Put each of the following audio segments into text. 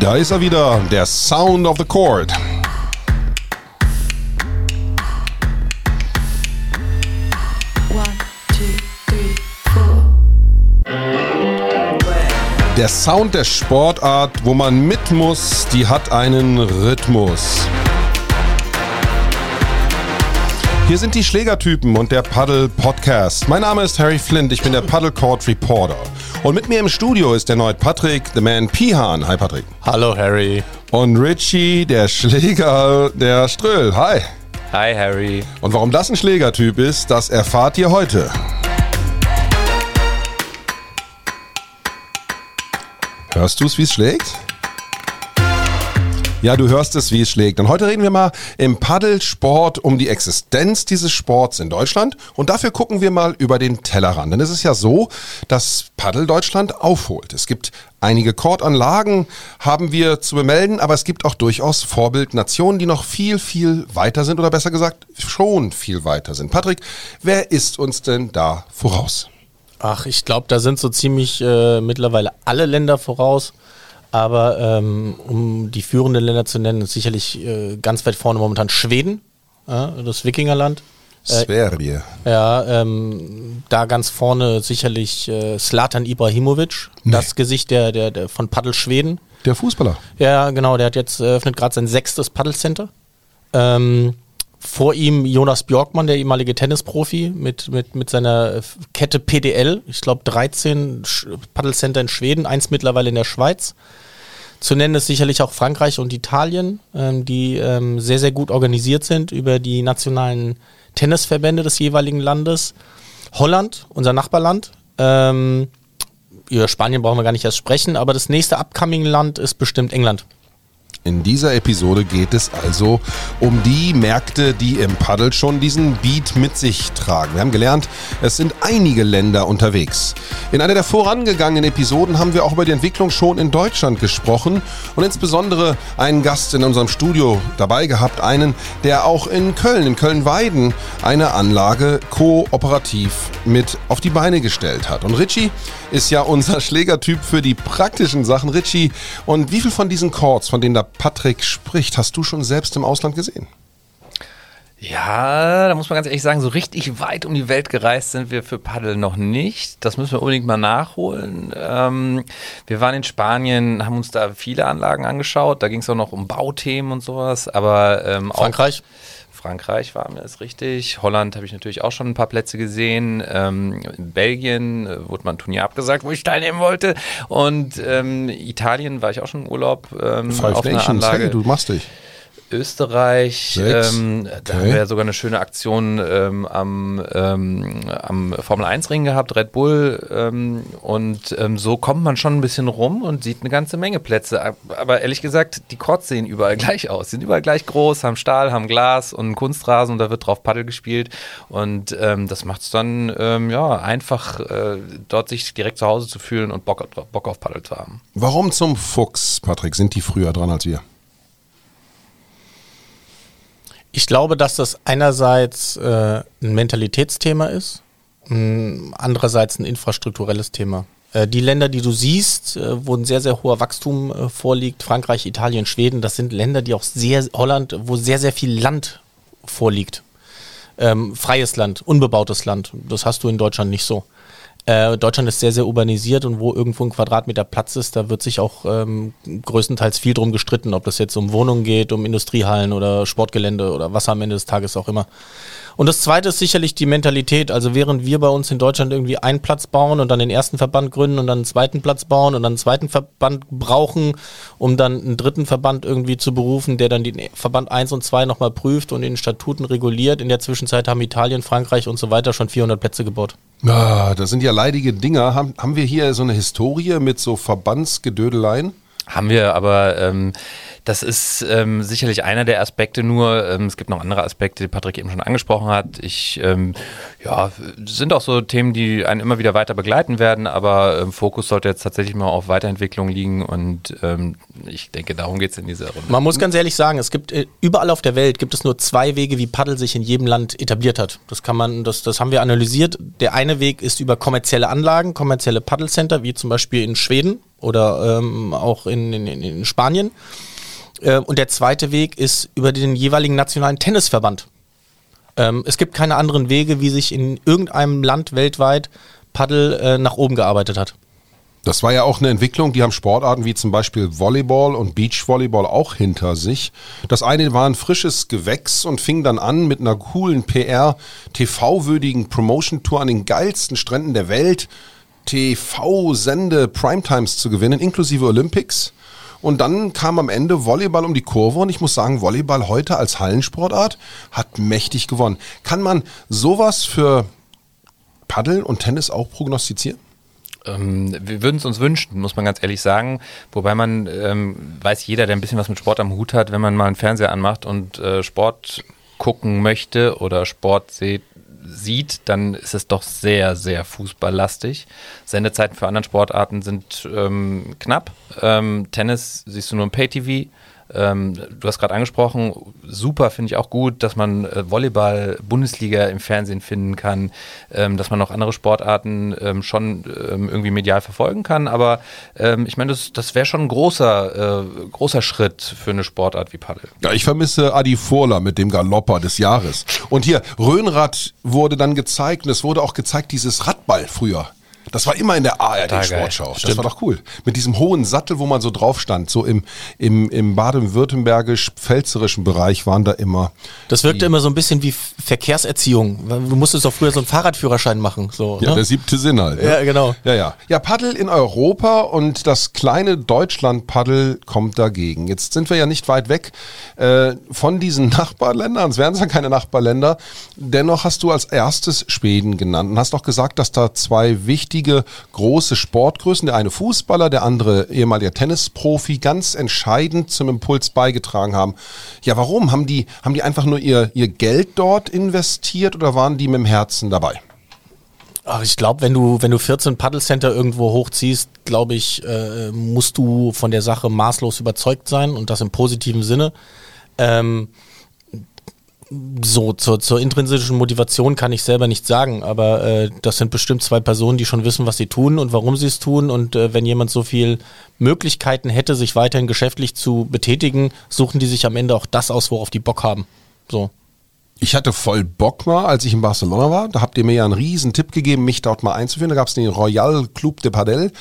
Da ist er wieder, der Sound of the Chord. Der Sound der Sportart, wo man mit muss, die hat einen Rhythmus. Hier sind die Schlägertypen und der Paddle Podcast. Mein Name ist Harry Flint, ich bin der Paddle Court Reporter. Und mit mir im Studio ist der neue Patrick, the man Pihan. Hi Patrick. Hallo Harry. Und Richie, der Schläger, der Ströll. Hi. Hi Harry. Und warum das ein Schlägertyp ist, das erfahrt ihr heute. Hörst du es, wie es schlägt? Ja, du hörst es, wie es schlägt. Und heute reden wir mal im Paddelsport um die Existenz dieses Sports in Deutschland. Und dafür gucken wir mal über den Tellerrand. Denn es ist ja so, dass Paddel Deutschland aufholt. Es gibt einige Kordanlagen, haben wir zu bemelden, aber es gibt auch durchaus Vorbildnationen, die noch viel, viel weiter sind oder besser gesagt schon viel weiter sind. Patrick, wer ist uns denn da voraus? Ach, ich glaube, da sind so ziemlich äh, mittlerweile alle Länder voraus. Aber ähm, um die führenden Länder zu nennen, ist sicherlich äh, ganz weit vorne momentan Schweden, ja, das Wikingerland. Äh, Sverige. Ja, ähm, da ganz vorne sicherlich äh, Slatan Ibrahimovic, nee. das Gesicht der, der, der von Paddel Schweden. Der Fußballer. Ja, genau, der hat jetzt eröffnet gerade sein sechstes Paddelcenter. Ähm, vor ihm Jonas Björkmann, der ehemalige Tennisprofi, mit, mit, mit seiner Kette PDL. Ich glaube 13 Paddelcenter in Schweden, eins mittlerweile in der Schweiz. Zu nennen ist sicherlich auch Frankreich und Italien, ähm, die ähm, sehr, sehr gut organisiert sind über die nationalen Tennisverbände des jeweiligen Landes. Holland, unser Nachbarland. Ähm, über Spanien brauchen wir gar nicht erst sprechen, aber das nächste Upcoming-Land ist bestimmt England. In dieser Episode geht es also um die Märkte, die im Paddel schon diesen Beat mit sich tragen. Wir haben gelernt, es sind einige Länder unterwegs. In einer der vorangegangenen Episoden haben wir auch über die Entwicklung schon in Deutschland gesprochen und insbesondere einen Gast in unserem Studio dabei gehabt, einen, der auch in Köln, in Köln-Weiden, eine Anlage kooperativ mit auf die Beine gestellt hat. Und Richie ist ja unser Schlägertyp für die praktischen Sachen. Richie, und wie viel von diesen Chords, von denen da Patrick spricht, hast du schon selbst im Ausland gesehen? Ja, da muss man ganz ehrlich sagen, so richtig weit um die Welt gereist sind wir für Paddel noch nicht. Das müssen wir unbedingt mal nachholen. Ähm, wir waren in Spanien, haben uns da viele Anlagen angeschaut. Da ging es auch noch um Bauthemen und sowas. Aber ähm, Frankreich? Frankreich war mir das richtig. Holland habe ich natürlich auch schon ein paar Plätze gesehen. Ähm, in Belgien äh, wurde mal ein Turnier abgesagt, wo ich teilnehmen wollte. Und ähm, Italien war ich auch schon im Urlaub. Ähm, Five auf Nations, einer Anlage. Hey, du machst dich. Österreich. Ähm, okay. Da haben wir sogar eine schöne Aktion ähm, am, ähm, am Formel 1 Ring gehabt, Red Bull. Ähm, und ähm, so kommt man schon ein bisschen rum und sieht eine ganze Menge Plätze. Aber ehrlich gesagt, die Courts sehen überall gleich aus. Sind überall gleich groß, haben Stahl, haben Glas und einen Kunstrasen und da wird drauf Paddel gespielt. Und ähm, das macht es dann ja, einfach, äh, dort sich direkt zu Hause zu fühlen und Bock, Bock auf Paddel zu haben. Warum zum Fuchs, Patrick? Sind die früher dran als wir? Ich glaube, dass das einerseits äh, ein Mentalitätsthema ist, andererseits ein infrastrukturelles Thema. Äh, die Länder, die du siehst, äh, wo ein sehr, sehr hoher Wachstum äh, vorliegt, Frankreich, Italien, Schweden, das sind Länder, die auch sehr, Holland, wo sehr, sehr viel Land vorliegt. Ähm, freies Land, unbebautes Land. Das hast du in Deutschland nicht so. Äh, Deutschland ist sehr, sehr urbanisiert und wo irgendwo ein Quadratmeter Platz ist, da wird sich auch ähm, größtenteils viel drum gestritten, ob das jetzt um Wohnungen geht, um Industriehallen oder Sportgelände oder was am Ende des Tages auch immer. Und das zweite ist sicherlich die Mentalität. Also während wir bei uns in Deutschland irgendwie einen Platz bauen und dann den ersten Verband gründen und dann einen zweiten Platz bauen und dann einen zweiten Verband brauchen, um dann einen dritten Verband irgendwie zu berufen, der dann den Verband 1 und 2 nochmal prüft und in Statuten reguliert. In der Zwischenzeit haben Italien, Frankreich und so weiter schon 400 Plätze gebaut. Ah, das sind ja leidige Dinger. Haben, haben wir hier so eine Historie mit so Verbandsgedödeleien? Haben wir, aber ähm, das ist ähm, sicherlich einer der Aspekte nur. Ähm, es gibt noch andere Aspekte, die Patrick eben schon angesprochen hat. Ich ähm, Ja, sind auch so Themen, die einen immer wieder weiter begleiten werden, aber ähm, Fokus sollte jetzt tatsächlich mal auf Weiterentwicklung liegen und ähm, ich denke, darum geht es in dieser Runde. Man muss ganz ehrlich sagen, es gibt äh, überall auf der Welt gibt es nur zwei Wege, wie Paddel sich in jedem Land etabliert hat. Das kann man, das, das haben wir analysiert. Der eine Weg ist über kommerzielle Anlagen, kommerzielle Paddelcenter, wie zum Beispiel in Schweden oder ähm, auch in, in, in Spanien. Äh, und der zweite Weg ist über den jeweiligen nationalen Tennisverband. Ähm, es gibt keine anderen Wege, wie sich in irgendeinem Land weltweit Paddel äh, nach oben gearbeitet hat. Das war ja auch eine Entwicklung, die haben Sportarten wie zum Beispiel Volleyball und Beachvolleyball auch hinter sich. Das eine war ein frisches Gewächs und fing dann an mit einer coolen PR, TV-würdigen Promotion-Tour an den geilsten Stränden der Welt, TV-Sende Primetimes zu gewinnen, inklusive Olympics. Und dann kam am Ende Volleyball um die Kurve und ich muss sagen, Volleyball heute als Hallensportart hat mächtig gewonnen. Kann man sowas für Paddeln und Tennis auch prognostizieren? Ähm, wir würden es uns wünschen, muss man ganz ehrlich sagen. Wobei man ähm, weiß jeder, der ein bisschen was mit Sport am Hut hat, wenn man mal einen Fernseher anmacht und äh, Sport gucken möchte oder Sport sieht, sieht, dann ist es doch sehr, sehr fußballlastig. Sendezeiten für andere Sportarten sind ähm, knapp. Ähm, Tennis siehst du nur im Pay-TV. Ähm, du hast gerade angesprochen, super finde ich auch gut, dass man äh, Volleyball, Bundesliga im Fernsehen finden kann, ähm, dass man auch andere Sportarten ähm, schon ähm, irgendwie medial verfolgen kann. Aber ähm, ich meine, das, das wäre schon ein großer, äh, großer Schritt für eine Sportart wie Paddel. Ja, ich vermisse Adi Furla mit dem Galopper des Jahres. Und hier, Röhnrad wurde dann gezeigt und es wurde auch gezeigt, dieses Radball früher. Das war immer in der ARD-Sportschau. Das war doch cool. Mit diesem hohen Sattel, wo man so drauf stand. So im, im, im baden-württembergisch-pfälzerischen Bereich waren da immer. Das wirkte immer so ein bisschen wie Verkehrserziehung. Du musstest doch früher so einen Fahrradführerschein machen. So, ja, ne? der siebte Sinn halt. Ne? Ja, genau. Ja, ja. Ja, Paddel in Europa und das kleine Deutschland-Paddel kommt dagegen. Jetzt sind wir ja nicht weit weg äh, von diesen Nachbarländern. Es wären ja keine Nachbarländer. Dennoch hast du als erstes Schweden genannt und hast auch gesagt, dass da zwei wichtige wichtige große Sportgrößen. Der eine Fußballer, der andere ehemaliger Tennisprofi, ganz entscheidend zum Impuls beigetragen haben. Ja, warum? Haben die, haben die einfach nur ihr, ihr Geld dort investiert oder waren die mit dem Herzen dabei? Ach, ich glaube, wenn du, wenn du 14 Paddlecenter irgendwo hochziehst, glaube ich, äh, musst du von der Sache maßlos überzeugt sein und das im positiven Sinne. Ähm, so, zur, zur intrinsischen Motivation kann ich selber nicht sagen, aber äh, das sind bestimmt zwei Personen, die schon wissen, was sie tun und warum sie es tun. Und äh, wenn jemand so viel Möglichkeiten hätte, sich weiterhin geschäftlich zu betätigen, suchen die sich am Ende auch das aus, worauf die Bock haben. So. Ich hatte voll Bock mal, als ich in Barcelona war. Da habt ihr mir ja einen riesen Tipp gegeben, mich dort mal einzuführen. Da gab es den Royal Club de Padel.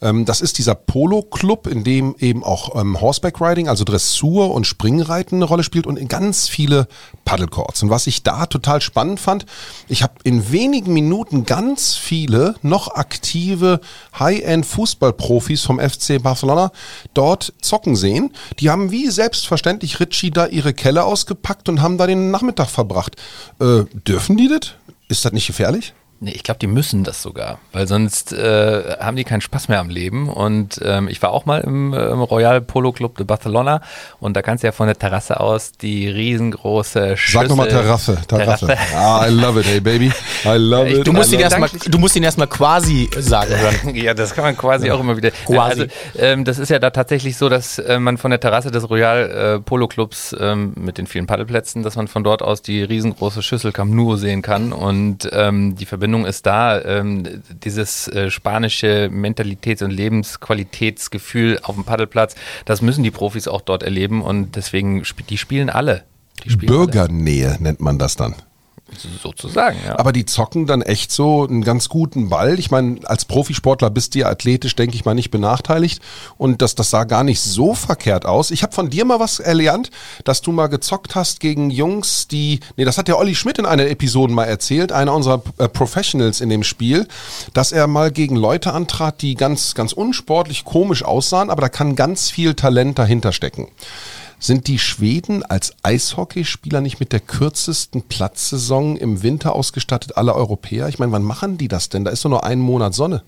Ähm, das ist dieser Polo-Club, in dem eben auch ähm, Horseback Riding, also Dressur und Springreiten eine Rolle spielt und ganz viele Paddlecourts. Und was ich da total spannend fand, ich habe in wenigen Minuten ganz viele noch aktive High-End-Fußballprofis vom FC Barcelona dort zocken sehen. Die haben wie selbstverständlich Ritchie da ihre Kelle ausgepackt und haben da den Nachmittag verbracht verbracht. Äh, dürfen die das? Ist das nicht gefährlich? Nee, ich glaube, die müssen das sogar, weil sonst äh, haben die keinen Spaß mehr am Leben. Und ähm, ich war auch mal im, äh, im, Royal Polo Club de Barcelona und da kannst du ja von der Terrasse aus die riesengroße Schüssel... Sag nochmal Terrasse, Terrasse. Terrasse. Ah, I love it, hey baby. I love it. Du musst, ihn erstmal, du musst ihn erstmal quasi sagen hören. ja, das kann man quasi ja. auch immer wieder... Quasi. Also, ähm, das ist ja da tatsächlich so, dass äh, man von der Terrasse des Royal äh, Polo Clubs ähm, mit den vielen Paddelplätzen, dass man von dort aus die riesengroße Schüssel Camp Nou sehen kann und ähm, die Verbindung Verbindung ist da. Ähm, dieses äh, spanische Mentalitäts- und Lebensqualitätsgefühl auf dem Paddelplatz, das müssen die Profis auch dort erleben und deswegen, die spielen alle. Die spielen Bürgernähe alle. nennt man das dann. Sozusagen, ja. Aber die zocken dann echt so einen ganz guten Ball. Ich meine, als Profisportler bist du ja athletisch, denke ich mal, nicht benachteiligt. Und das, das sah gar nicht so verkehrt aus. Ich habe von dir mal was erlernt, dass du mal gezockt hast gegen Jungs, die. Nee, das hat der Olli Schmidt in einer Episode mal erzählt, einer unserer äh, Professionals in dem Spiel, dass er mal gegen Leute antrat, die ganz, ganz unsportlich komisch aussahen, aber da kann ganz viel Talent dahinter stecken. Sind die Schweden als Eishockeyspieler nicht mit der kürzesten Platzsaison im Winter ausgestattet aller Europäer? Ich meine, wann machen die das denn? Da ist doch nur ein Monat Sonne.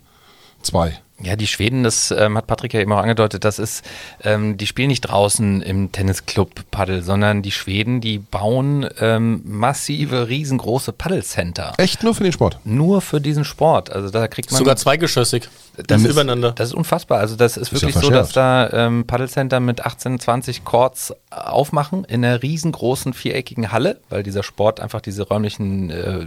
Zwei. Ja, die Schweden, das ähm, hat Patrick ja eben auch angedeutet, das ist, ähm, die spielen nicht draußen im Tennisclub Paddel, sondern die Schweden, die bauen ähm, massive, riesengroße Paddelcenter. Echt nur für den Sport? Nur für diesen Sport. Also da kriegt man. Sogar zweigeschossig. Das ist, übereinander. Das ist unfassbar. Also das ist, ist wirklich ja so, dass da ähm, Paddelcenter mit 18, 20 Courts aufmachen in einer riesengroßen viereckigen Halle, weil dieser Sport einfach diese räumlichen äh,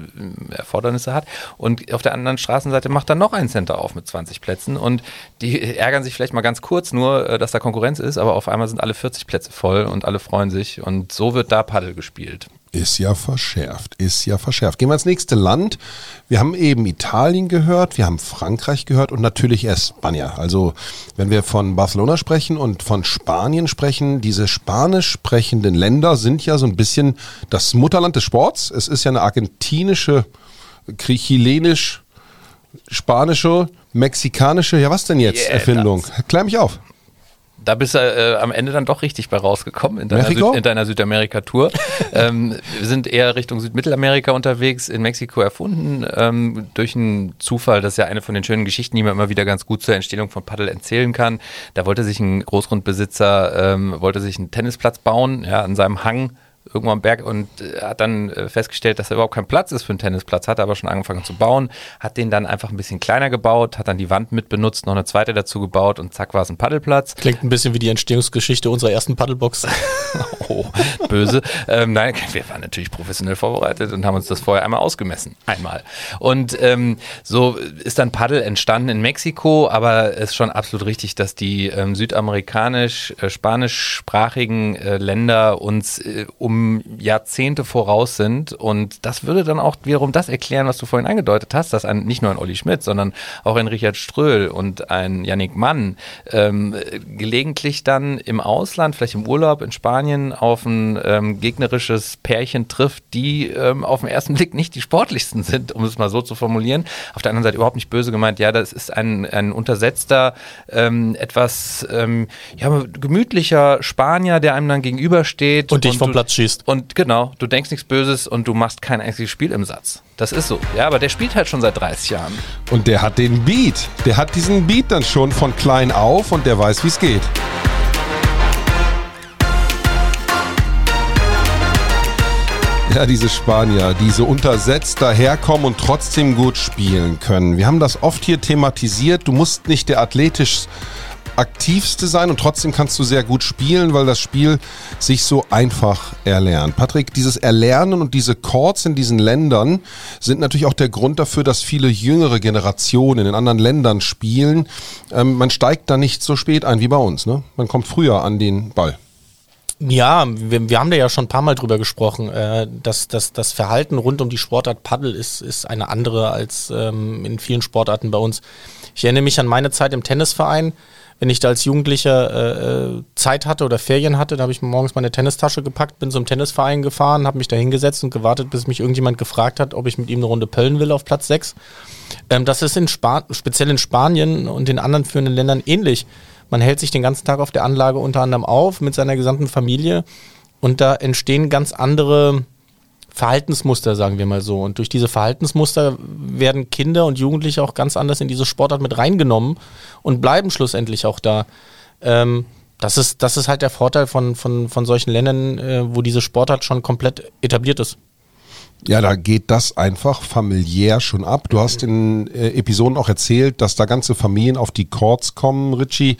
Erfordernisse hat. Und auf der anderen Straßenseite macht dann noch ein Center auf mit 20 Plätzen und die ärgern sich vielleicht mal ganz kurz nur, äh, dass da Konkurrenz ist, aber auf einmal sind alle 40 Plätze voll und alle freuen sich und so wird da Paddel gespielt. Ist ja verschärft, ist ja verschärft. Gehen wir ins nächste Land. Wir haben eben Italien gehört, wir haben Frankreich gehört und natürlich Spanien. Also wenn wir von Barcelona sprechen und von Spanien sprechen, diese spanisch sprechenden Länder sind ja so ein bisschen das Mutterland des Sports. Es ist ja eine argentinische, chilenisch, spanische, mexikanische, ja was denn jetzt, yeah, Erfindung? Klär mich auf da bist du äh, am Ende dann doch richtig bei rausgekommen in deiner, Süd, in deiner Südamerika-Tour. ähm, wir sind eher Richtung Südmittelamerika unterwegs, in Mexiko erfunden, ähm, durch einen Zufall. Das ist ja eine von den schönen Geschichten, die man immer wieder ganz gut zur Entstehung von Paddel erzählen kann. Da wollte sich ein Großgrundbesitzer, ähm, wollte sich einen Tennisplatz bauen, ja, an seinem Hang irgendwo am Berg und äh, hat dann äh, festgestellt, dass er überhaupt kein Platz ist für einen Tennisplatz, hat aber schon angefangen zu bauen, hat den dann einfach ein bisschen kleiner gebaut, hat dann die Wand mit benutzt, noch eine zweite dazu gebaut und zack war es ein Paddelplatz. Klingt ein bisschen wie die Entstehungsgeschichte unserer ersten Paddelbox. oh, böse. Ähm, nein, wir waren natürlich professionell vorbereitet und haben uns das vorher einmal ausgemessen. Einmal. Und ähm, so ist dann Paddel entstanden in Mexiko, aber es ist schon absolut richtig, dass die ähm, südamerikanisch, äh, äh, Länder uns äh, um Jahrzehnte voraus sind. Und das würde dann auch wiederum das erklären, was du vorhin angedeutet hast, dass ein, nicht nur ein Olli Schmidt, sondern auch ein Richard Ströhl und ein Yannick Mann ähm, gelegentlich dann im Ausland, vielleicht im Urlaub in Spanien, auf ein ähm, gegnerisches Pärchen trifft, die ähm, auf den ersten Blick nicht die sportlichsten sind, um es mal so zu formulieren. Auf der anderen Seite überhaupt nicht böse gemeint, ja, das ist ein, ein untersetzter, ähm, etwas ähm, ja, gemütlicher Spanier, der einem dann gegenübersteht. Und dich vom Platz schießt. Und genau, du denkst nichts Böses und du machst kein einziges Spiel im Satz. Das ist so. Ja, aber der spielt halt schon seit 30 Jahren. Und der hat den Beat. Der hat diesen Beat dann schon von klein auf und der weiß, wie es geht. Ja, diese Spanier, die so untersetzt daherkommen und trotzdem gut spielen können. Wir haben das oft hier thematisiert. Du musst nicht der athletisch aktivste sein und trotzdem kannst du sehr gut spielen, weil das Spiel sich so einfach erlernt. Patrick, dieses Erlernen und diese Chords in diesen Ländern sind natürlich auch der Grund dafür, dass viele jüngere Generationen in anderen Ländern spielen. Ähm, man steigt da nicht so spät ein wie bei uns. Ne? Man kommt früher an den Ball. Ja, wir, wir haben da ja schon ein paar Mal drüber gesprochen. Äh, dass, dass das Verhalten rund um die Sportart Paddel ist, ist eine andere als ähm, in vielen Sportarten bei uns. Ich erinnere mich an meine Zeit im Tennisverein wenn ich da als Jugendlicher äh, äh, Zeit hatte oder Ferien hatte, da habe ich morgens meine Tennistasche gepackt, bin zum Tennisverein gefahren, habe mich da hingesetzt und gewartet, bis mich irgendjemand gefragt hat, ob ich mit ihm eine Runde pöllen will auf Platz 6. Ähm, das ist in Span speziell in Spanien und in anderen führenden Ländern ähnlich. Man hält sich den ganzen Tag auf der Anlage unter anderem auf mit seiner gesamten Familie und da entstehen ganz andere Verhaltensmuster, sagen wir mal so. Und durch diese Verhaltensmuster werden Kinder und Jugendliche auch ganz anders in diese Sportart mit reingenommen und bleiben schlussendlich auch da. Ähm, das ist, das ist halt der Vorteil von, von, von solchen Ländern, äh, wo diese Sportart schon komplett etabliert ist. Ja, da geht das einfach familiär schon ab. Du hast in äh, Episoden auch erzählt, dass da ganze Familien auf die Chords kommen, Richie.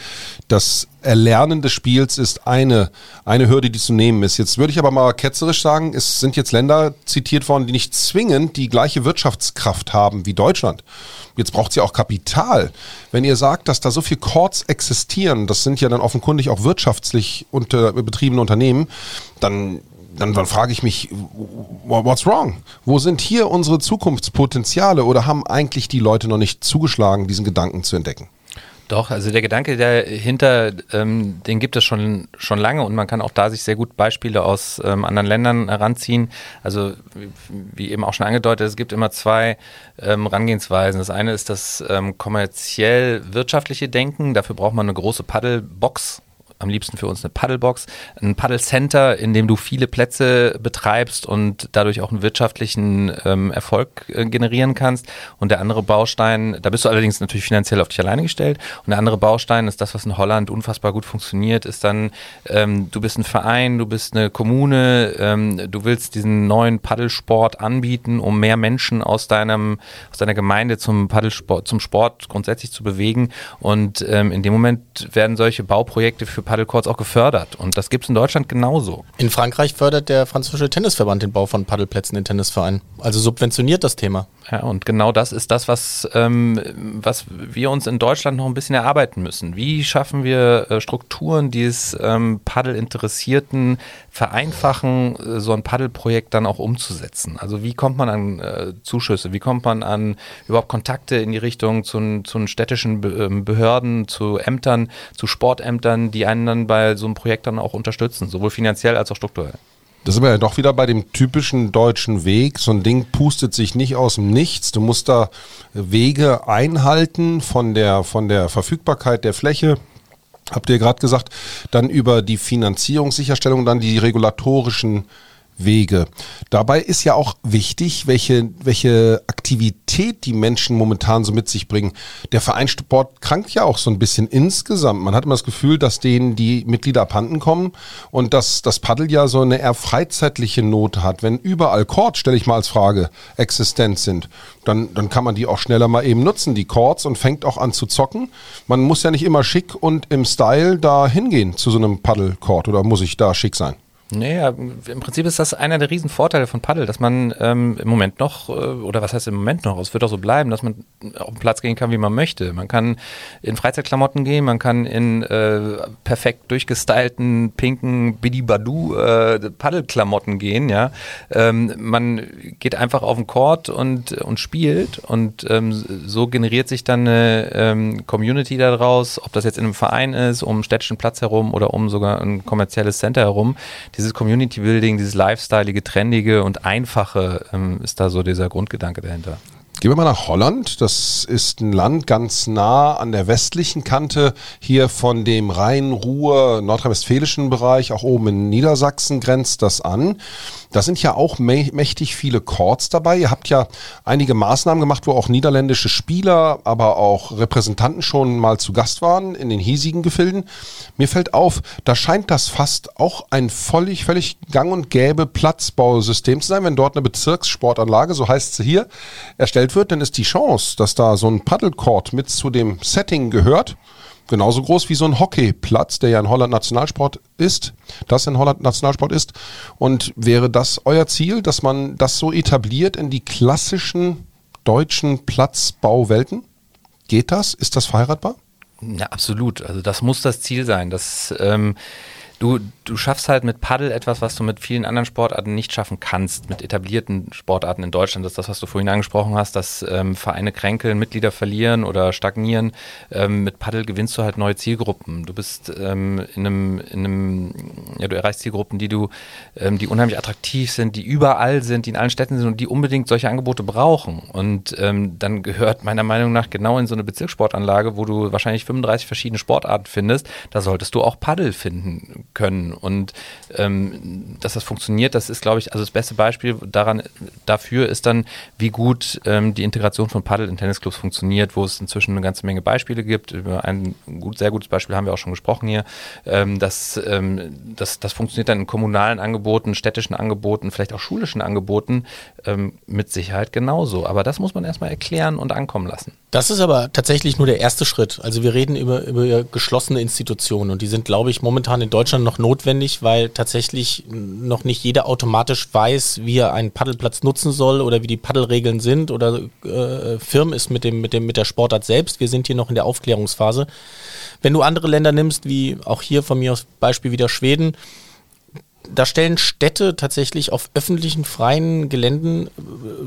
Das Erlernen des Spiels ist eine, eine Hürde, die zu nehmen ist. Jetzt würde ich aber mal ketzerisch sagen, es sind jetzt Länder zitiert worden, die nicht zwingend die gleiche Wirtschaftskraft haben wie Deutschland. Jetzt braucht sie auch Kapital. Wenn ihr sagt, dass da so viele Chords existieren, das sind ja dann offenkundig auch wirtschaftlich unter, betriebene Unternehmen, dann dann, dann frage ich mich, what's wrong? Wo sind hier unsere Zukunftspotenziale oder haben eigentlich die Leute noch nicht zugeschlagen, diesen Gedanken zu entdecken? Doch, also der Gedanke dahinter, ähm, den gibt es schon, schon lange und man kann auch da sich sehr gut Beispiele aus ähm, anderen Ländern heranziehen. Also wie eben auch schon angedeutet, es gibt immer zwei ähm, Rangehensweisen. Das eine ist das ähm, kommerziell-wirtschaftliche Denken. Dafür braucht man eine große Paddelbox am liebsten für uns eine Paddlebox, ein Paddlecenter, in dem du viele Plätze betreibst und dadurch auch einen wirtschaftlichen ähm, Erfolg äh, generieren kannst. Und der andere Baustein, da bist du allerdings natürlich finanziell auf dich alleine gestellt. Und der andere Baustein ist das, was in Holland unfassbar gut funktioniert, ist dann, ähm, du bist ein Verein, du bist eine Kommune, ähm, du willst diesen neuen Paddelsport anbieten, um mehr Menschen aus deinem, aus deiner Gemeinde zum Paddelsport, zum Sport grundsätzlich zu bewegen. Und ähm, in dem Moment werden solche Bauprojekte für Paddlecourts auch gefördert. Und das gibt es in Deutschland genauso. In Frankreich fördert der französische Tennisverband den Bau von Paddelplätzen in Tennisvereinen. Also subventioniert das Thema. Ja, und genau das ist das, was, ähm, was wir uns in Deutschland noch ein bisschen erarbeiten müssen. Wie schaffen wir äh, Strukturen, die es ähm, Paddel-Interessierten vereinfachen, äh, so ein Paddelprojekt dann auch umzusetzen? Also wie kommt man an äh, Zuschüsse? Wie kommt man an überhaupt Kontakte in die Richtung zu, zu städtischen ähm, Behörden, zu Ämtern, zu Sportämtern, die einen dann bei so einem Projekt dann auch unterstützen, sowohl finanziell als auch strukturell? Da sind wir ja doch wieder bei dem typischen deutschen Weg. So ein Ding pustet sich nicht aus dem Nichts. Du musst da Wege einhalten von der, von der Verfügbarkeit der Fläche. Habt ihr gerade gesagt, dann über die Finanzierungssicherstellung, dann die regulatorischen Wege. Dabei ist ja auch wichtig, welche, welche Aktivität die Menschen momentan so mit sich bringen. Der Vereinssport krankt ja auch so ein bisschen insgesamt. Man hat immer das Gefühl, dass denen die Mitglieder abhanden kommen und dass das Paddel ja so eine eher freizeitliche Note hat. Wenn überall Chords, stelle ich mal als Frage, existent sind, dann, dann kann man die auch schneller mal eben nutzen, die Chords, und fängt auch an zu zocken. Man muss ja nicht immer schick und im Style da hingehen zu so einem Paddle-Chord oder muss ich da schick sein? Naja, im Prinzip ist das einer der Riesenvorteile von Paddel, dass man ähm, im Moment noch, äh, oder was heißt im Moment noch, es wird auch so bleiben, dass man auf den Platz gehen kann, wie man möchte. Man kann in Freizeitklamotten gehen, man kann in äh, perfekt durchgestylten, pinken Bidibadu äh, Paddelklamotten gehen, ja. Ähm, man geht einfach auf den Court und, und spielt und ähm, so generiert sich dann eine ähm, Community daraus, ob das jetzt in einem Verein ist, um einen städtischen Platz herum oder um sogar ein kommerzielles Center herum dieses Community Building, dieses Lifestyleige, trendige und einfache ähm, ist da so dieser Grundgedanke dahinter. Gehen wir mal nach Holland. Das ist ein Land ganz nah an der westlichen Kante hier von dem Rhein-Ruhr nordrhein-westfälischen Bereich, auch oben in Niedersachsen grenzt das an. Da sind ja auch mächtig viele Chords dabei. Ihr habt ja einige Maßnahmen gemacht, wo auch niederländische Spieler, aber auch Repräsentanten schon mal zu Gast waren in den hiesigen Gefilden. Mir fällt auf, da scheint das fast auch ein völlig, völlig gang und gäbe Platzbausystem zu sein. Wenn dort eine Bezirkssportanlage, so heißt sie hier, erstellt wird, dann ist die Chance, dass da so ein Paddlecourt mit zu dem Setting gehört, genauso groß wie so ein Hockeyplatz, der ja in Holland Nationalsport ist, das in Holland Nationalsport ist. Und wäre das euer Ziel, dass man das so etabliert in die klassischen deutschen Platzbauwelten? Geht das? Ist das verheiratbar? Ja, absolut. Also das muss das Ziel sein. Das ähm, du, du schaffst halt mit Paddel etwas, was du mit vielen anderen Sportarten nicht schaffen kannst, mit etablierten Sportarten in Deutschland. Das ist das, was du vorhin angesprochen hast, dass ähm, Vereine kränkeln, Mitglieder verlieren oder stagnieren. Ähm, mit Paddel gewinnst du halt neue Zielgruppen. Du bist ähm, in einem, in einem, ja, du erreichst Zielgruppen, die du, ähm, die unheimlich attraktiv sind, die überall sind, die in allen Städten sind und die unbedingt solche Angebote brauchen. Und ähm, dann gehört meiner Meinung nach genau in so eine Bezirkssportanlage, wo du wahrscheinlich 35 verschiedene Sportarten findest, da solltest du auch Paddel finden können. Und ähm, dass das funktioniert, das ist, glaube ich, also das beste Beispiel daran dafür ist dann, wie gut ähm, die Integration von Paddel in Tennisclubs funktioniert, wo es inzwischen eine ganze Menge Beispiele gibt. Über ein gut, sehr gutes Beispiel haben wir auch schon gesprochen hier. Ähm, dass, ähm, das, das funktioniert dann in kommunalen Angeboten, städtischen Angeboten, vielleicht auch schulischen Angeboten ähm, mit Sicherheit genauso. Aber das muss man erstmal erklären und ankommen lassen. Das ist aber tatsächlich nur der erste Schritt. Also wir reden über, über geschlossene Institutionen und die sind, glaube ich, momentan in Deutschland noch notwendig, weil tatsächlich noch nicht jeder automatisch weiß, wie er einen Paddelplatz nutzen soll oder wie die Paddelregeln sind oder äh, firm ist mit, dem, mit, dem, mit der Sportart selbst. Wir sind hier noch in der Aufklärungsphase. Wenn du andere Länder nimmst, wie auch hier von mir aus Beispiel wieder Schweden, da stellen Städte tatsächlich auf öffentlichen freien Geländen äh,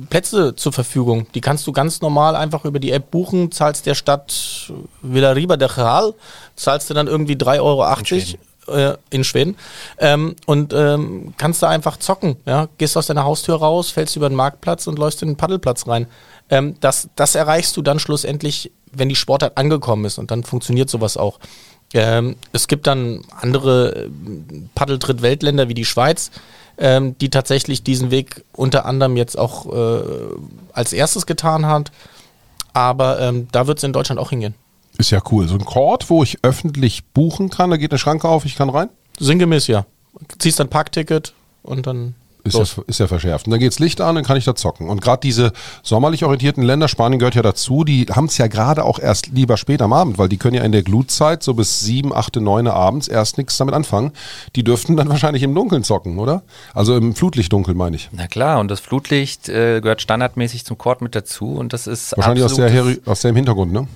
Plätze zur Verfügung. Die kannst du ganz normal einfach über die App buchen, zahlst der Stadt Villariba de Real, zahlst du dann irgendwie 3,80 Euro in Schweden, äh, in Schweden ähm, und ähm, kannst da einfach zocken. Ja? Gehst aus deiner Haustür raus, fällst über den Marktplatz und läufst in den Paddelplatz rein. Ähm, das, das erreichst du dann schlussendlich, wenn die Sportart angekommen ist und dann funktioniert sowas auch. Ähm, es gibt dann andere äh, Paddeltritt-Weltländer wie die Schweiz, ähm, die tatsächlich diesen Weg unter anderem jetzt auch äh, als erstes getan hat. Aber ähm, da wird es in Deutschland auch hingehen. Ist ja cool. So ein Court, wo ich öffentlich buchen kann, da geht eine Schranke auf, ich kann rein? Sinngemäß ja. Ziehst ein Parkticket und dann ist ja, ist ja, verschärft. Und dann geht's Licht an, dann kann ich da zocken. Und gerade diese sommerlich orientierten Länder, Spanien gehört ja dazu, die haben es ja gerade auch erst lieber spät am Abend, weil die können ja in der Glutzeit so bis sieben, achte, neune abends erst nichts damit anfangen. Die dürften dann wahrscheinlich im Dunkeln zocken, oder? Also im Flutlichtdunkel meine ich. Na klar, und das Flutlicht äh, gehört standardmäßig zum Court mit dazu und das ist wahrscheinlich aus, der, aus dem Hintergrund, ne?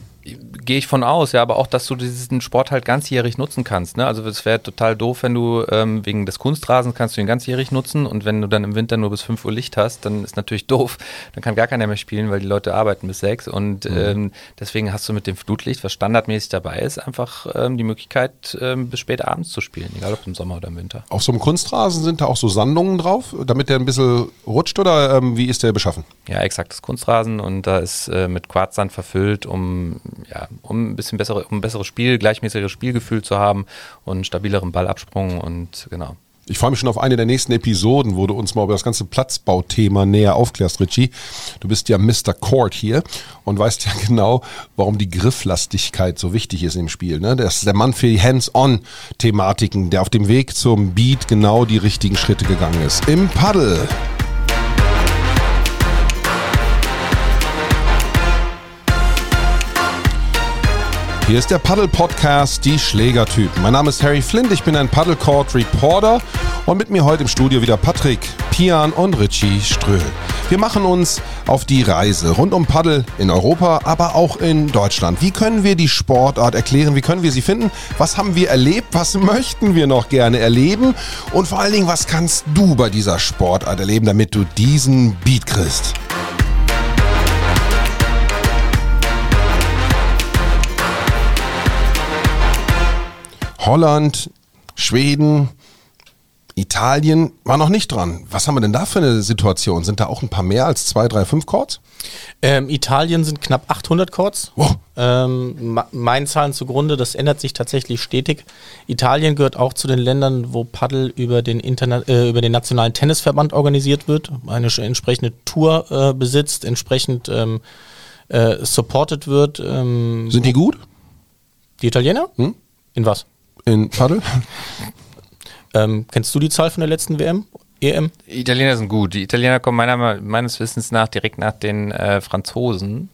Gehe ich von aus, ja, aber auch, dass du diesen Sport halt ganzjährig nutzen kannst. Ne? Also es wäre total doof, wenn du ähm, wegen des Kunstrasens kannst du ihn ganzjährig nutzen und wenn du dann im Winter nur bis 5 Uhr Licht hast, dann ist natürlich doof. Dann kann gar keiner mehr spielen, weil die Leute arbeiten bis 6 und mhm. ähm, deswegen hast du mit dem Flutlicht, was standardmäßig dabei ist, einfach ähm, die Möglichkeit, ähm, bis spät abends zu spielen, egal ob im Sommer oder im Winter. Auf so einem Kunstrasen sind da auch so Sandungen drauf, damit der ein bisschen rutscht oder ähm, wie ist der beschaffen? Ja, exakt, das Kunstrasen und da ist äh, mit Quarzsand verfüllt, um ja, um ein bisschen bessere, um ein besseres Spiel, gleichmäßigeres Spielgefühl zu haben und stabileren Ballabsprung und genau. Ich freue mich schon auf eine der nächsten Episoden, wo du uns mal über das ganze Platzbauthema näher aufklärst, Richie. Du bist ja Mr. Court hier und weißt ja genau, warum die Grifflastigkeit so wichtig ist im Spiel. Ne? Das ist der Mann für die Hands-on-Thematiken, der auf dem Weg zum Beat genau die richtigen Schritte gegangen ist. Im Paddle. Hier ist der Paddle Podcast, die Schlägertypen. Mein Name ist Harry Flint, ich bin ein Paddle Court Reporter und mit mir heute im Studio wieder Patrick, Pian und Richie Ströhl. Wir machen uns auf die Reise rund um Paddle in Europa, aber auch in Deutschland. Wie können wir die Sportart erklären? Wie können wir sie finden? Was haben wir erlebt? Was möchten wir noch gerne erleben? Und vor allen Dingen, was kannst du bei dieser Sportart erleben, damit du diesen Beat kriegst? Holland, Schweden, Italien war noch nicht dran. Was haben wir denn da für eine Situation? Sind da auch ein paar mehr als zwei, drei, fünf Chords? Ähm, Italien sind knapp 800 Chords. Wow. Ähm, meinen Zahlen zugrunde, das ändert sich tatsächlich stetig. Italien gehört auch zu den Ländern, wo Paddel über den, Interna äh, über den Nationalen Tennisverband organisiert wird, eine entsprechende Tour äh, besitzt, entsprechend ähm, äh, supported wird. Ähm, sind die gut? Die Italiener? Hm? In was? In Paddel? Ähm, kennst du die Zahl von der letzten WM? EM? Die Italiener sind gut. Die Italiener kommen meiner, meines Wissens nach direkt nach den äh, Franzosen.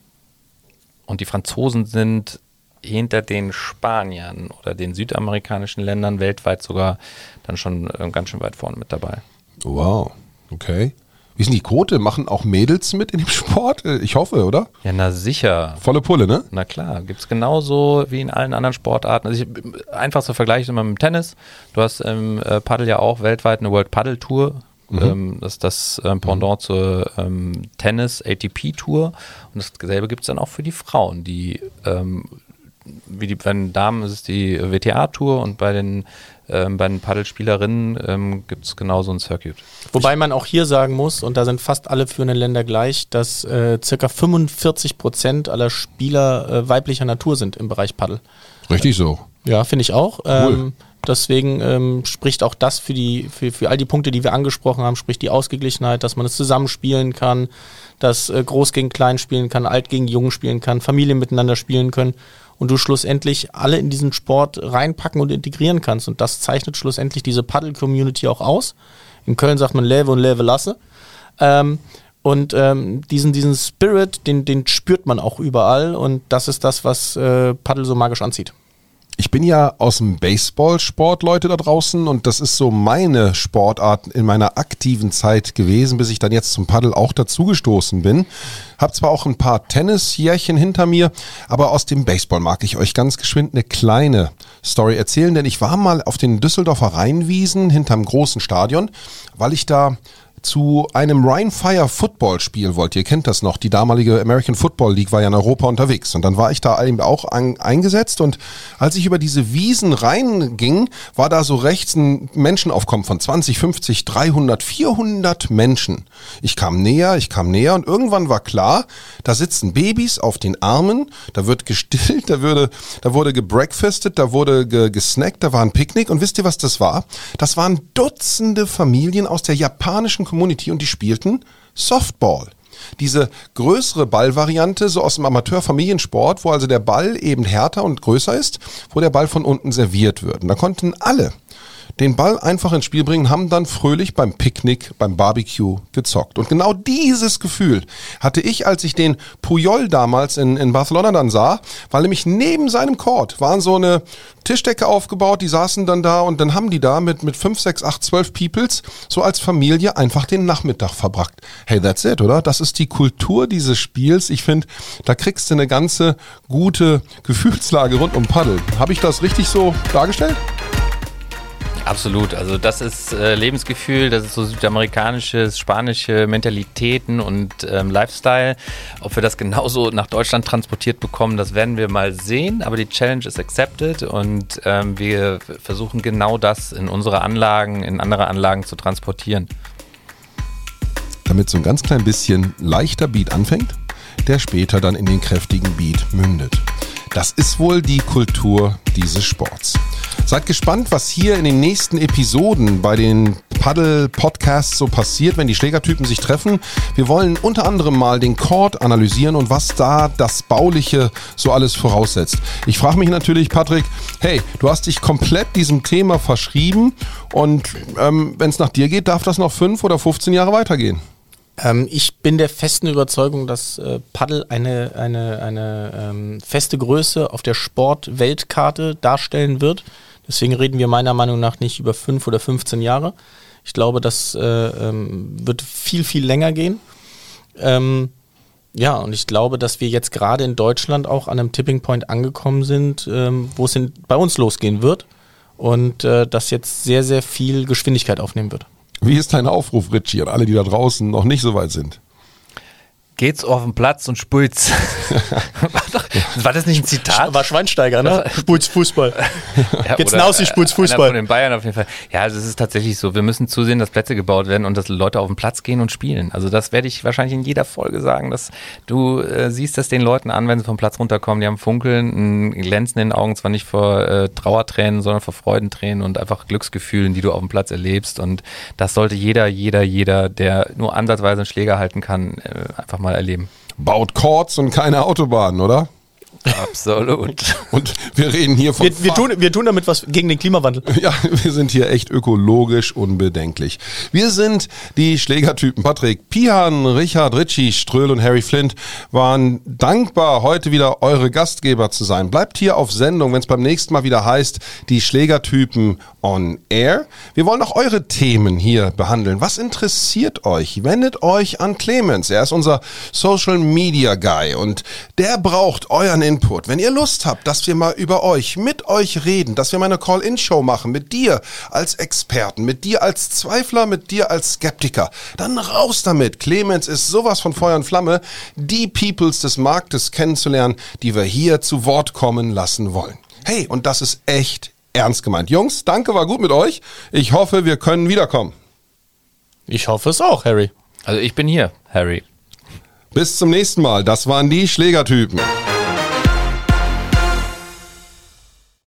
Und die Franzosen sind hinter den Spaniern oder den südamerikanischen Ländern weltweit sogar dann schon äh, ganz schön weit vorne mit dabei. Wow, okay. Ist denn die Quote? Machen auch Mädels mit in dem Sport? Ich hoffe, oder? Ja, na sicher. Volle Pulle, ne? Na klar, gibt es genauso wie in allen anderen Sportarten. Also ich, einfachster Vergleich ist immer mit dem Tennis. Du hast im äh, Paddle ja auch weltweit eine World Paddle Tour. Mhm. Ähm, das ist das ähm, Pendant mhm. zur ähm, Tennis ATP Tour. Und dasselbe gibt es dann auch für die Frauen, die ähm, wie die, bei den Damen ist es die WTA-Tour und bei den ähm, bei den Paddelspielerinnen ähm, gibt es genau so ein Circuit. Wobei man auch hier sagen muss, und da sind fast alle führenden Länder gleich, dass äh, circa 45 Prozent aller Spieler äh, weiblicher Natur sind im Bereich Paddel. Richtig so. Ja, finde ich auch. Cool. Ähm, deswegen ähm, spricht auch das für die, für, für all die Punkte, die wir angesprochen haben, spricht die Ausgeglichenheit, dass man es zusammenspielen kann, dass äh, Groß gegen Klein spielen kann, Alt gegen Jung spielen kann, Familien miteinander spielen können und du schlussendlich alle in diesen Sport reinpacken und integrieren kannst. Und das zeichnet schlussendlich diese Paddle-Community auch aus. In Köln sagt man Leve und Leve lasse. Ähm, und ähm, diesen, diesen Spirit, den, den spürt man auch überall. Und das ist das, was äh, Paddle so magisch anzieht. Ich bin ja aus dem Baseballsport, Leute da draußen, und das ist so meine Sportart in meiner aktiven Zeit gewesen, bis ich dann jetzt zum Paddel auch dazugestoßen bin. Hab zwar auch ein paar Tennisjährchen hinter mir, aber aus dem Baseball mag ich euch ganz geschwind eine kleine Story erzählen, denn ich war mal auf den Düsseldorfer Rheinwiesen hinterm großen Stadion, weil ich da zu einem Rhine Fire Football Spiel wollte. Ihr kennt das noch. Die damalige American Football League war ja in Europa unterwegs. Und dann war ich da eben auch an, eingesetzt. Und als ich über diese Wiesen reinging, war da so rechts ein Menschenaufkommen von 20, 50, 300, 400 Menschen. Ich kam näher, ich kam näher und irgendwann war klar, da sitzen Babys auf den Armen, da wird gestillt, da wurde, da wurde gebreakfastet, da wurde ge gesnackt, da war ein Picknick. Und wisst ihr, was das war? Das waren Dutzende Familien aus der japanischen Community und die spielten Softball. Diese größere Ballvariante, so aus dem Amateurfamiliensport, wo also der Ball eben härter und größer ist, wo der Ball von unten serviert wird. Und da konnten alle den Ball einfach ins Spiel bringen, haben dann fröhlich beim Picknick, beim Barbecue gezockt. Und genau dieses Gefühl hatte ich, als ich den Puyol damals in, in Barcelona dann sah, weil nämlich neben seinem Court waren so eine Tischdecke aufgebaut, die saßen dann da und dann haben die da mit, mit 5, 6, 8, 12 Peoples so als Familie einfach den Nachmittag verbracht. Hey, that's it, oder? Das ist die Kultur dieses Spiels. Ich finde, da kriegst du eine ganze gute Gefühlslage rund um Paddel. Habe ich das richtig so dargestellt? Absolut. Also das ist äh, Lebensgefühl, das ist so südamerikanische, spanische Mentalitäten und ähm, Lifestyle. Ob wir das genauso nach Deutschland transportiert bekommen, das werden wir mal sehen. Aber die Challenge ist accepted und ähm, wir versuchen genau das in unsere Anlagen, in andere Anlagen zu transportieren. Damit so ein ganz klein bisschen leichter Beat anfängt, der später dann in den kräftigen Beat mündet. Das ist wohl die Kultur dieses Sports. Seid gespannt, was hier in den nächsten Episoden bei den Paddle-Podcasts so passiert, wenn die Schlägertypen sich treffen. Wir wollen unter anderem mal den Chord analysieren und was da das Bauliche so alles voraussetzt. Ich frage mich natürlich, Patrick, hey, du hast dich komplett diesem Thema verschrieben und ähm, wenn es nach dir geht, darf das noch fünf oder 15 Jahre weitergehen. Ähm, ich bin der festen Überzeugung, dass äh, Paddel eine, eine, eine ähm, feste Größe auf der Sportweltkarte darstellen wird. Deswegen reden wir meiner Meinung nach nicht über fünf oder 15 Jahre. Ich glaube, das äh, ähm, wird viel, viel länger gehen. Ähm, ja, und ich glaube, dass wir jetzt gerade in Deutschland auch an einem Tipping Point angekommen sind, ähm, wo es bei uns losgehen wird und äh, das jetzt sehr, sehr viel Geschwindigkeit aufnehmen wird. Wie ist dein Aufruf, Richie, an alle, die da draußen noch nicht so weit sind? geht's auf den Platz und war, das nicht ein Zitat? War Schweinsteiger, ne? Spulz Fußball. ja, geht's hinaus, ich spulz Fußball. Von den Bayern auf jeden Fall. Ja, also es ist tatsächlich so. Wir müssen zusehen, dass Plätze gebaut werden und dass Leute auf den Platz gehen und spielen. Also das werde ich wahrscheinlich in jeder Folge sagen, dass du äh, siehst das den Leuten an, wenn sie vom Platz runterkommen. Die haben Funkeln, ein Glänzen in den Augen, zwar nicht vor äh, Trauertränen, sondern vor Freudentränen und einfach Glücksgefühlen, die du auf dem Platz erlebst. Und das sollte jeder, jeder, jeder, der nur ansatzweise einen Schläger halten kann, äh, einfach mal erleben. Baut Chords und keine Autobahnen, oder? Absolut. Und wir reden hier von. Wir, wir, tun, wir tun damit was gegen den Klimawandel. Ja, wir sind hier echt ökologisch unbedenklich. Wir sind die Schlägertypen. Patrick Pihan, Richard Ritchie, Ströhl und Harry Flint waren dankbar, heute wieder eure Gastgeber zu sein. Bleibt hier auf Sendung, wenn es beim nächsten Mal wieder heißt, die Schlägertypen on Air. Wir wollen auch eure Themen hier behandeln. Was interessiert euch? Wendet euch an Clemens. Er ist unser Social Media Guy und der braucht euren Input. Wenn ihr Lust habt, dass wir mal über euch, mit euch reden, dass wir mal eine Call-In-Show machen, mit dir als Experten, mit dir als Zweifler, mit dir als Skeptiker, dann raus damit. Clemens ist sowas von Feuer und Flamme, die Peoples des Marktes kennenzulernen, die wir hier zu Wort kommen lassen wollen. Hey, und das ist echt ernst gemeint. Jungs, danke, war gut mit euch. Ich hoffe, wir können wiederkommen. Ich hoffe es auch, Harry. Also ich bin hier, Harry. Bis zum nächsten Mal. Das waren die Schlägertypen.